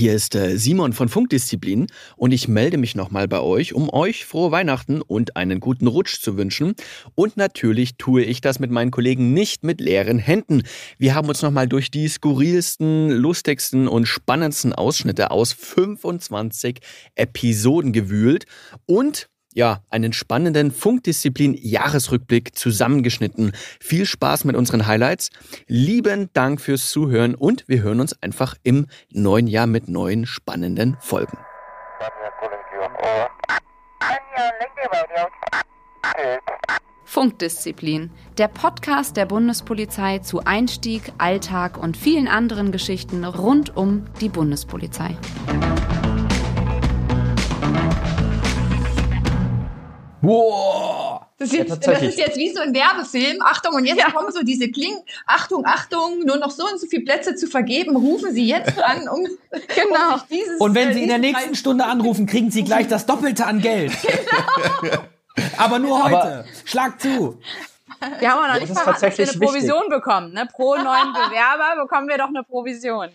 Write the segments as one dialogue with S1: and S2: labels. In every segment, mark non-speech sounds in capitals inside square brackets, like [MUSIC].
S1: Hier ist äh, Simon von Funkdisziplin und ich melde mich nochmal bei euch, um euch frohe Weihnachten und einen guten Rutsch zu wünschen. Und natürlich tue ich das mit meinen Kollegen nicht mit leeren Händen. Wir haben uns nochmal durch die skurrilsten, lustigsten und spannendsten Ausschnitte aus 25 Episoden gewühlt und ja, einen spannenden Funkdisziplin-Jahresrückblick zusammengeschnitten. Viel Spaß mit unseren Highlights. Lieben Dank fürs Zuhören und wir hören uns einfach im neuen Jahr mit neuen spannenden Folgen.
S2: Funkdisziplin, der Podcast der Bundespolizei zu Einstieg, Alltag und vielen anderen Geschichten rund um die Bundespolizei.
S3: Wow!
S4: Das ist, jetzt,
S3: Ja,
S4: das ist jetzt wie so ein Werbefilm. Achtung, und jetzt kommen so diese Klingen. Achtung, Achtung, nur noch so und so viele Plätze zu vergeben. Rufen Sie jetzt an, [LAUGHS] um,
S2: Genau.
S4: um sich dieses,
S3: Und wenn
S4: äh,
S3: Sie in der nächsten Stunde anrufen, kriegen Sie gleich das Doppelte an Geld. [LAUGHS] Aber nur heute. Schlag zu.
S5: Wir haben auch noch nicht verraten, dass wir eine Provision bekommen. Ne? Pro neuen Bewerber bekommen wir doch eine Provision.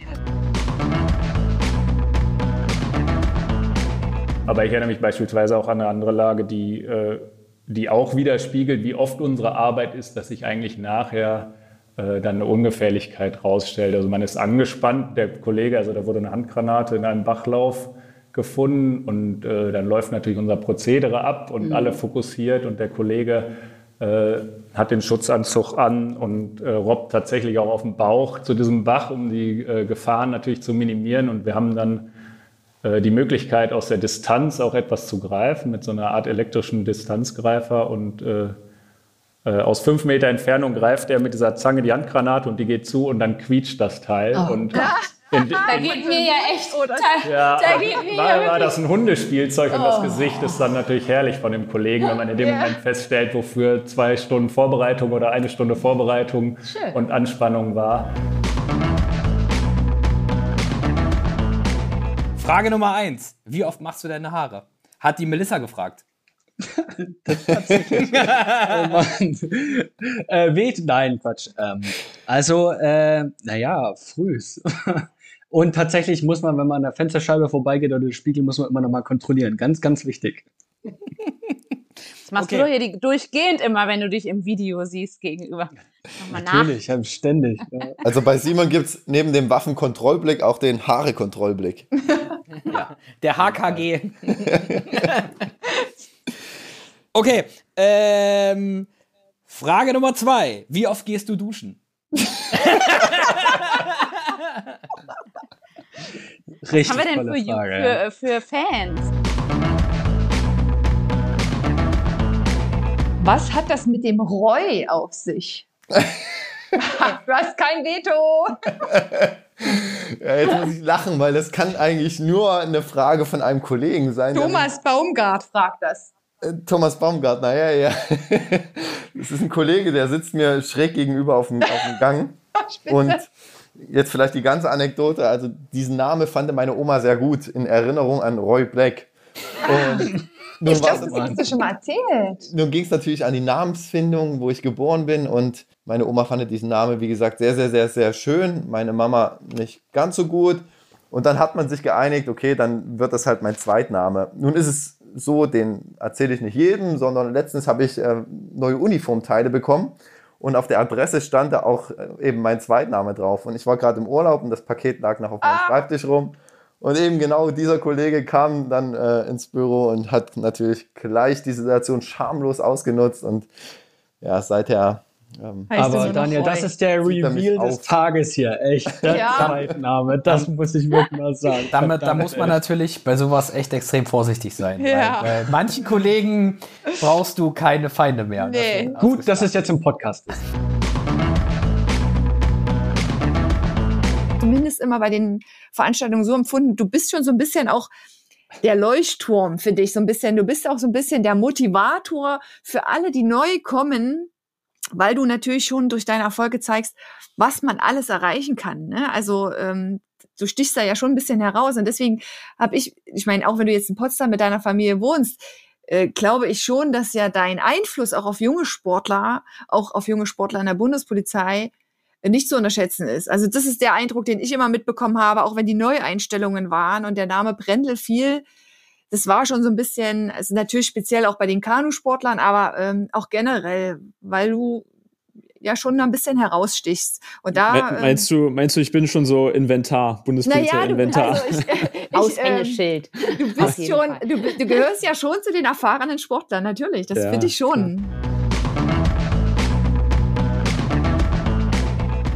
S6: Aber ich erinnere mich beispielsweise auch an eine andere Lage, die, äh, die auch widerspiegelt, wie oft unsere Arbeit ist, dass sich eigentlich nachher äh, dann eine Ungefährlichkeit rausstellt. Also man ist angespannt, der Kollege, also da wurde eine Handgranate in einem Bachlauf gefunden und äh, dann läuft natürlich unser Prozedere ab und alle fokussiert und der Kollege äh, hat den Schutzanzug an und äh, robbt tatsächlich auch auf dem Bauch zu diesem Bach, um die Gefahren natürlich zu minimieren und wir haben dann die Möglichkeit, aus der Distanz auch etwas zu greifen, mit so einer Art elektrischen Distanzgreifer. Und äh, äh, aus fünf Meter Entfernung greift er mit dieser Zange die Handgranate und die geht zu und dann quietscht das Teil. und in,
S5: Da geht mir ja echt. Da,
S6: ja,
S5: da geht mir ja
S6: war, war das ein Hundespielzeug und
S5: Oh.
S6: das Gesicht ist dann natürlich herrlich von dem Kollegen, wenn man in dem Moment feststellt, wofür zwei Stunden Vorbereitung oder eine Stunde Vorbereitung und Anspannung war.
S3: Frage Nummer eins. Wie oft machst du deine Haare? Hat die Melissa gefragt.
S7: Tatsächlich. [LAUGHS] oh Mann. äh, weht? Nein, Quatsch. Ähm, also, äh, naja, frühs. [LAUGHS] Und tatsächlich muss man, wenn man an der Fensterscheibe vorbeigeht oder den Spiegel, muss man immer noch mal kontrollieren. Ganz, ganz wichtig.
S5: das machst
S3: Okay.
S5: du doch hier die, durchgehend immer, wenn du dich im Video siehst gegenüber. Nochmal nach.
S7: Natürlich, ja, ständig. Ja.
S8: Also bei Simon gibt es neben dem Waffenkontrollblick auch den Haare-Kontrollblick. [LAUGHS]
S3: Der HKG. [LAUGHS] okay. Ähm, Frage Nummer zwei. Wie oft gehst du duschen? [LAUGHS]
S7: Richtig
S5: Was haben wir denn für,
S7: Frage. ja.
S5: für, für Fans?
S4: Was hat das mit dem Roy auf sich? [LAUGHS] du hast kein Veto.
S8: Ja, jetzt muss ich lachen, weil das kann eigentlich nur eine Frage von einem Kollegen sein.
S4: Thomas Baumgart fragt das.
S8: Äh, Thomas Baumgartner, ja, ja. [LAUGHS] Das ist ein Kollege, der sitzt mir schräg gegenüber auf dem, auf dem Gang. [LAUGHS] Und jetzt vielleicht die ganze Anekdote. Also diesen Name fand meine Oma sehr gut in Erinnerung an Roy Black. Und [LAUGHS] nun,
S4: Ich glaube, das hast du schon mal erzählt.
S8: nun ging es natürlich an die Namensfindung, wo ich geboren bin. Und meine Oma fand diesen Namen, wie gesagt, sehr, sehr, sehr, sehr schön. Meine Mama nicht ganz so gut. Und dann hat man sich geeinigt, okay, dann wird das halt mein Zweitname. Nun ist es so, den erzähle ich nicht jedem, sondern letztens habe ich äh, neue Uniformteile bekommen und auf der Adresse stand da auch äh, eben mein Zweitname drauf. Und ich war gerade im Urlaub und das Paket lag noch auf meinem Schreibtisch rum. Und eben genau dieser Kollege kam dann äh, ins Büro und hat natürlich gleich die Situation schamlos ausgenutzt und ja, seither ähm,
S4: er
S7: Aber Daniel, das ist der
S8: er
S7: Reveal des. Tages hier. Echt. [LAUGHS] Der
S4: Ja.
S7: Zweitname. Das muss ich wirklich mal sagen.
S3: Damit, da muss man natürlich bei sowas echt extrem vorsichtig sein.
S4: Ja.
S3: Weil bei manchen Kollegen brauchst du keine Feinde mehr.
S4: Nee.
S3: Das-
S7: Gut, dass es jetzt im Podcast ist.
S4: Zumindest immer bei den Veranstaltungen so empfunden. Du bist schon so ein bisschen auch der Leuchtturm, finde ich, so ein bisschen. Du bist auch so ein bisschen der Motivator für alle, die neu kommen, weil du natürlich schon durch deine Erfolge zeigst, was man alles erreichen kann. Ne? Also ähm, du stichst da ja schon ein bisschen heraus. Und deswegen habe ich, ich meine, auch wenn du jetzt in Potsdam mit deiner Familie wohnst, äh, glaube ich schon, dass ja dein Einfluss auch auf junge Sportler, auch auf junge Sportler in der Bundespolizei, nicht zu unterschätzen ist. Also das ist der Eindruck, den ich immer mitbekommen habe, auch wenn die Neueinstellungen waren und der Name Brendel fiel. Das war schon so ein bisschen, also natürlich speziell auch bei den Kanusportlern, aber ähm, auch generell, weil du ja schon ein bisschen herausstichst. Und da
S9: Me- Meinst du, meinst du, ich bin schon so Inventar,
S4: naja, du,
S9: Bundespolizei-Inventar?
S4: also ich, [LAUGHS] ich, ähm, du bist schon, du, du gehörst ja schon zu den erfahrenen Sportlern, natürlich. Das
S9: Ja,
S4: finde ich schon.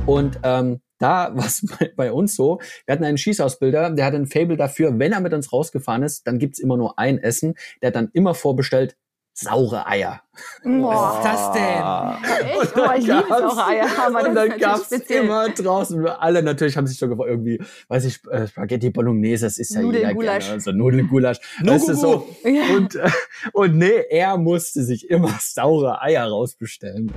S1: Und ähm, da [LAUGHS] war es bei, bei uns so, wir hatten einen Schießausbilder, der hatte ein Fable dafür, wenn er mit uns rausgefahren ist, dann gibt's immer nur ein Essen. Der hat dann immer vorbestellt, saure Eier.
S3: Was ist das denn?
S4: Echt? Oh, ich liebe saure Eier, [LAUGHS] aber
S1: und dann gab's
S4: speziell.
S1: immer draußen, alle natürlich haben sich so gefragt, irgendwie, weiß ich, äh, Spaghetti Bolognese, das ist ja
S4: Nudeln,
S1: jeder
S4: Gulasch.
S1: gerne, also Nudeln, Gulasch. [LAUGHS] Weißt du, so.
S4: Ja.
S1: Und, äh, und nee, er musste sich immer saure Eier rausbestellen.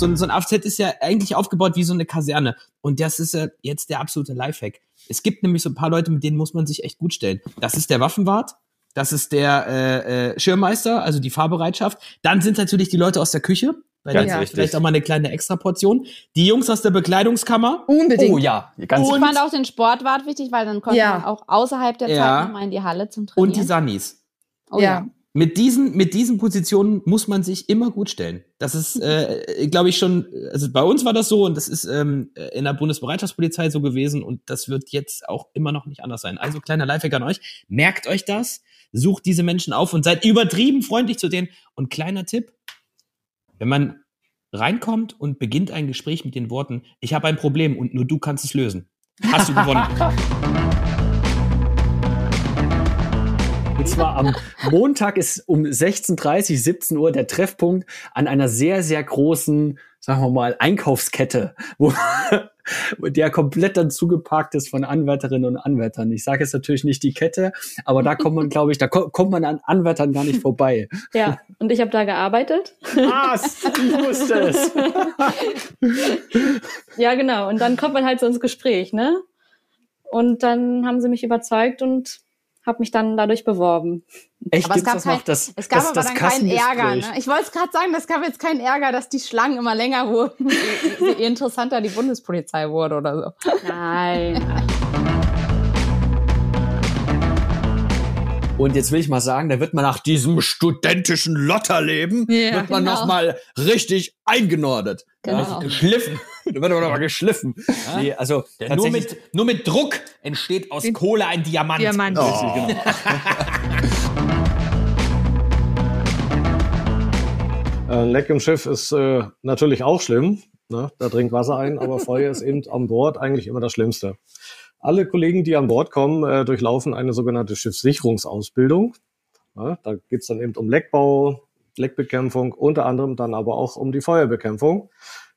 S3: So, ein- so ein AFZ ist ja eigentlich aufgebaut wie so eine Kaserne. Und das ist ja jetzt der absolute Lifehack. Es gibt nämlich so ein paar Leute, mit denen muss man sich echt gut stellen. Das ist der Waffenwart, das ist der äh, äh, Schirmmeister, also die Fahrbereitschaft. Dann sind natürlich die Leute aus der Küche. Bei
S1: Ganz
S3: denen
S1: richtig.
S3: vielleicht auch mal eine kleine Extraportion. Die Jungs aus der Bekleidungskammer.
S4: Unbedingt.
S1: Oh ja, ganz
S5: Ich fand auch den Sportwart wichtig, weil dann konnte
S4: Ja.
S5: man auch außerhalb der
S3: Ja.
S5: Zeit nochmal in die Halle zum Trainieren.
S3: Und die Sannis.
S5: oh,
S4: ja.
S3: Mit diesen, mit diesen Positionen muss man sich immer gut stellen. Das ist, äh, glaube ich, schon, also bei uns war das so und das ist ähm, in der Bundesbereitschaftspolizei so gewesen und das wird jetzt auch immer noch nicht anders sein. Also kleiner Lifehack an euch, merkt euch das, sucht diese Menschen auf und seid übertrieben freundlich zu denen. Und kleiner Tipp, wenn man reinkommt und beginnt ein Gespräch mit den Worten, ich habe ein Problem und nur du kannst es lösen, hast du [LAUGHS] gewonnen.
S1: Und zwar am Montag ist um 16.30, 17 Uhr der Treffpunkt an einer sehr, sehr großen, sagen wir mal, Einkaufskette, wo [LAUGHS] der komplett dann zugeparkt ist von Anwärterinnen und Anwärtern. Ich sage jetzt natürlich nicht die Kette, aber da kommt man, [LAUGHS] glaube ich, da ko kommt man an Anwärtern gar nicht vorbei.
S10: Ja, und ich habe da gearbeitet.
S1: Was? Ich wusste es. [LAUGHS]
S10: Ja, genau. Und dann kommt man halt so ins Gespräch, ne? Und dann haben sie mich überzeugt und habe mich dann dadurch beworben.
S1: Echt,
S5: Aber es gab,
S1: das
S5: kein,
S1: noch? Das,
S5: es gab
S1: das,
S5: aber
S1: das
S5: dann keinen Ärger. Ne? Ich wollte es gerade sagen, es gab jetzt keinen Ärger, dass die Schlangen immer länger wurden, je, je interessanter die Bundespolizei wurde oder so.
S10: Nein.
S1: Und jetzt will ich mal sagen, da wird man nach diesem studentischen Lotterleben,
S4: Ja,
S1: wird man
S5: genau.
S1: noch mal richtig eingenordet.
S10: Genau.
S1: Geschliffen. Da wird man noch mal geschliffen. Nee, also
S3: Nur mit, nur mit Druck entsteht aus Kohle ein Diamant.
S4: Diamant.
S1: Richtig, genau. [LAUGHS]
S11: Äh, Leck im Schiff ist äh, natürlich auch schlimm. Ne? Da dringt Wasser ein, aber Feuer ist eben an Bord eigentlich immer das Schlimmste. Alle Kollegen, die an Bord kommen, äh, durchlaufen eine sogenannte Schiffssicherungsausbildung. Ja, da geht's dann eben um Leckbau, Leckbekämpfung, unter anderem dann aber auch um die Feuerbekämpfung.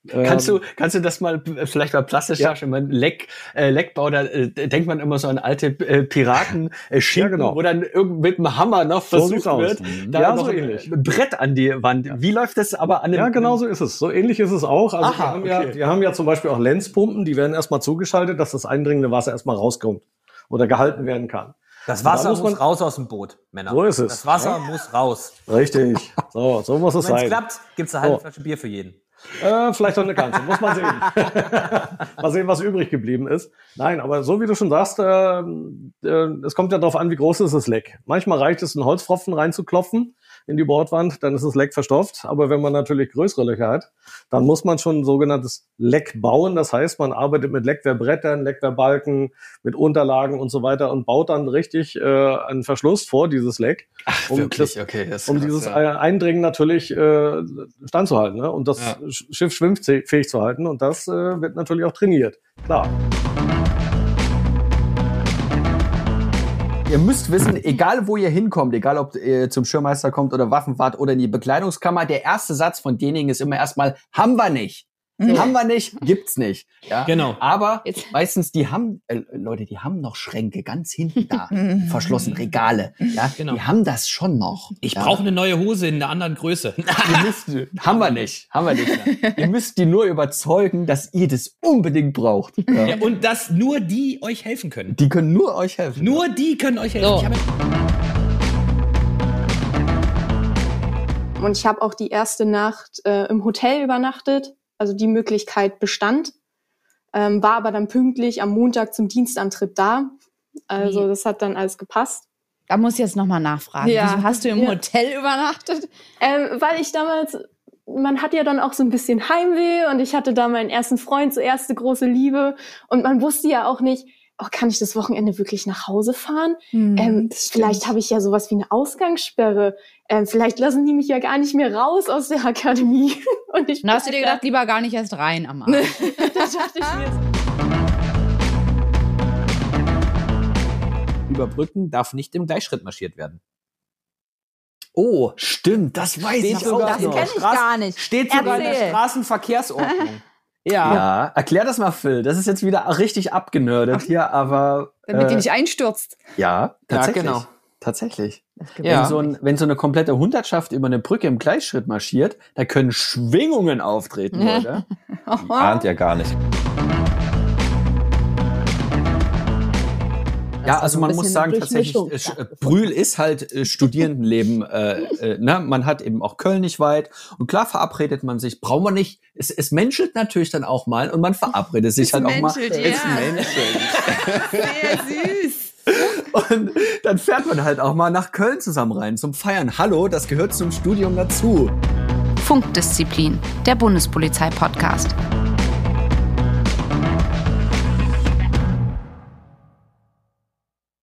S1: Kannst
S11: Ähm,
S1: du, kannst du das mal äh, vielleicht mal plastisch
S11: Ja.
S1: darstellen? Man Leck, äh, Leckbau, da äh, denkt man immer so an alte äh, Piraten, [LAUGHS] äh, Schinken,
S11: Ja, genau.
S1: wo dann irgend mit dem Hammer noch
S11: So
S1: versucht
S11: aus.
S1: wird,
S11: Mhm.
S1: da
S11: Ja,
S1: noch
S11: so
S1: ein
S11: ähnlich.
S1: Brett an die Wand. Wie läuft das aber an dem
S11: Ja, genau so ist es. So ähnlich ist es auch. Also
S1: Aha,
S11: wir, haben ja,
S1: okay.
S11: wir haben ja zum Beispiel auch Lenzpumpen, die werden erstmal zugeschaltet, dass das eindringende Wasser erstmal rauskommt oder gehalten werden kann.
S12: Das
S11: Da
S12: Wasser
S11: muss
S12: muss, raus aus dem Boot, Männer.
S11: So ist es.
S12: Das Wasser
S11: Ja.
S12: muss raus.
S11: Richtig. [LAUGHS] So, so muss es
S12: Wenn es
S11: sein.
S12: klappt, gibt's eine halbe
S11: So.
S12: Flasche Bier für jeden.
S11: Äh, vielleicht auch eine ganze, muss man sehen. [LAUGHS] mal sehen, was übrig geblieben ist. Nein, aber so wie du schon sagst, äh, äh, es kommt ja darauf an, wie groß ist das Leck. Manchmal reicht es, einen Holzpfropfen reinzuklopfen in die Bordwand, dann ist das Leck verstopft. Aber wenn man natürlich größere Löcher hat, dann muss man schon ein sogenanntes Leck bauen. Das heißt, man arbeitet mit Leckwerbrettern, Leckwehrbalken, mit Unterlagen und so weiter und baut dann richtig äh, einen Verschluss vor dieses Leck, um,
S1: wirklich?
S11: das,
S1: Okay, das
S11: um
S1: krass,
S11: dieses
S1: ja.
S11: Eindringen natürlich äh, standzuhalten ne? und das
S1: Ja.
S11: Sch- Schiff schwimmfähig zu halten. Und das äh, wird natürlich auch trainiert. Klar.
S1: Ihr müsst wissen, egal wo ihr hinkommt, egal ob ihr zum Schirmmeister kommt oder Waffenwart oder in die Bekleidungskammer, der erste Satz von denjenigen ist immer erstmal, haben wir nicht. Haben wir nicht, gibt's nicht. Ja?
S3: Genau.
S1: Aber
S5: Jetzt-
S1: meistens, die haben, äh, Leute, die haben noch Schränke ganz hinten da, [LAUGHS] verschlossen, Regale. Ja?
S3: Genau.
S1: Die haben das schon noch.
S3: Ich
S1: ja?
S3: brauche eine neue Hose in einer anderen Größe. [LAUGHS]
S1: Müsst, haben wir nicht, haben wir nicht. Ja. ihr müsst die nur überzeugen, dass ihr das unbedingt braucht. Ja.
S3: Ja, und dass nur die euch helfen können.
S1: Die können nur euch helfen.
S3: Nur die können euch helfen.
S5: So.
S12: Und ich habe auch die erste Nacht äh, im Hotel übernachtet. Also die Möglichkeit bestand. Ähm, war aber dann pünktlich am Montag zum Dienstantritt da. Also
S5: Wie?
S12: das hat dann alles gepasst.
S5: Da muss ich jetzt nochmal nachfragen.
S12: Ja.
S5: Wieso hast du im
S12: Ja.
S5: Hotel übernachtet?
S12: Ähm, weil ich damals, man hat ja dann auch so ein bisschen Heimweh und ich hatte da meinen ersten Freund, so erste große Liebe und man wusste ja auch nicht, oh, kann ich das Wochenende wirklich nach Hause fahren?
S5: Hm,
S12: ähm, vielleicht habe ich ja sowas wie eine Ausgangssperre. Ähm, vielleicht lassen die mich ja gar nicht mehr raus aus der [LAUGHS] Akademie. Und ich
S5: Dann hast du dir gedacht, lieber gar nicht erst rein am Abend. [LAUGHS] [LAUGHS]
S12: das dachte ich mir.
S3: Über Brücken darf nicht im Gleichschritt marschiert werden.
S1: Oh, stimmt, das weiß
S3: Steht
S1: ich
S3: sogar
S1: auch
S3: in
S1: noch.
S3: der
S5: kenn ich gar nicht.
S3: Steht sogar in der
S5: Erzähl.
S3: Straßenverkehrsordnung. Ja.
S1: Ja, erklär das mal, Phil. Das ist jetzt wieder richtig abgenördet hier, aber.
S4: Damit die
S1: äh,
S4: nicht einstürzt.
S1: Ja, tatsächlich.
S3: genau.
S1: Tatsächlich.
S3: Ja.
S1: Wenn, so ein, wenn so eine komplette Hundertschaft über eine Brücke im Gleichschritt marschiert, da können Schwingungen auftreten, [LAUGHS] Leute.
S8: Ahnt ja gar nicht.
S1: Ja, also
S12: so ein
S1: man muss sagen, tatsächlich, äh, Brühl ist halt äh, Studierendenleben. Äh, äh, ne? Man hat eben auch Köln nicht weit. Und klar verabredet man sich. Braucht man nicht. Es, es menschelt natürlich dann auch mal und man verabredet sich halt auch mal.
S4: menschelt,
S1: Es
S4: ja.
S1: menschelt.
S4: Sehr süß. [LAUGHS]
S1: Und dann fährt man halt auch mal nach Köln zusammen rein zum Feiern. Hallo, das gehört zum Studium dazu.
S2: Funkdisziplin, der Bundespolizei-Podcast.